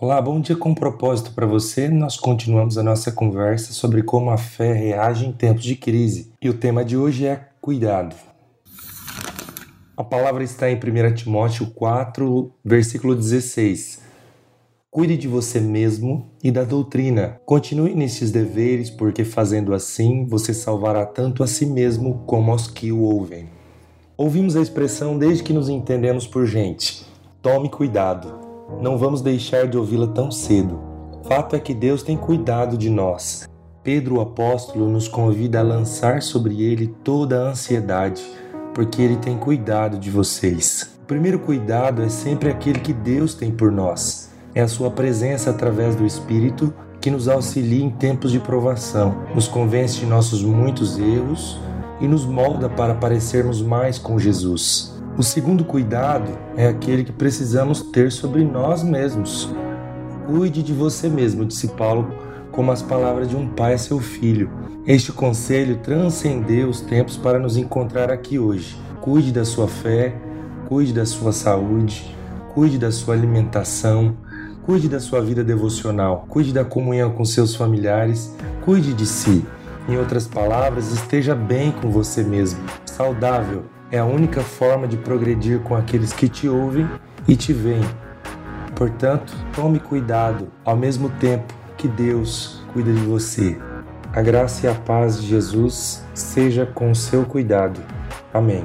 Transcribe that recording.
Olá, bom dia com propósito para você. Nós continuamos a nossa conversa sobre como a fé reage em tempos de crise. E o tema de hoje é cuidado. A palavra está em 1 Timóteo 4, versículo 16. Cuide de você mesmo e da doutrina. Continue nesses deveres, porque fazendo assim você salvará tanto a si mesmo como aos que o ouvem. Ouvimos a expressão desde que nos entendemos por gente. Tome cuidado não vamos deixar de ouvi-la tão cedo. Fato é que Deus tem cuidado de nós. Pedro, o apóstolo, nos convida a lançar sobre ele toda a ansiedade, porque ele tem cuidado de vocês. O primeiro cuidado é sempre aquele que Deus tem por nós. É a sua presença através do Espírito que nos auxilia em tempos de provação, nos convence de nossos muitos erros e nos molda para parecermos mais com Jesus. O segundo cuidado é aquele que precisamos ter sobre nós mesmos. Cuide de você mesmo, disse Paulo, como as palavras de um pai a seu filho. Este conselho transcendeu os tempos para nos encontrar aqui hoje. Cuide da sua fé, cuide da sua saúde, cuide da sua alimentação, cuide da sua vida devocional, cuide da comunhão com seus familiares, cuide de si. Em outras palavras, esteja bem com você mesmo, saudável, é a única forma de progredir com aqueles que te ouvem e te veem. Portanto, tome cuidado ao mesmo tempo que Deus cuida de você. A graça e a paz de Jesus seja com o seu cuidado. Amém.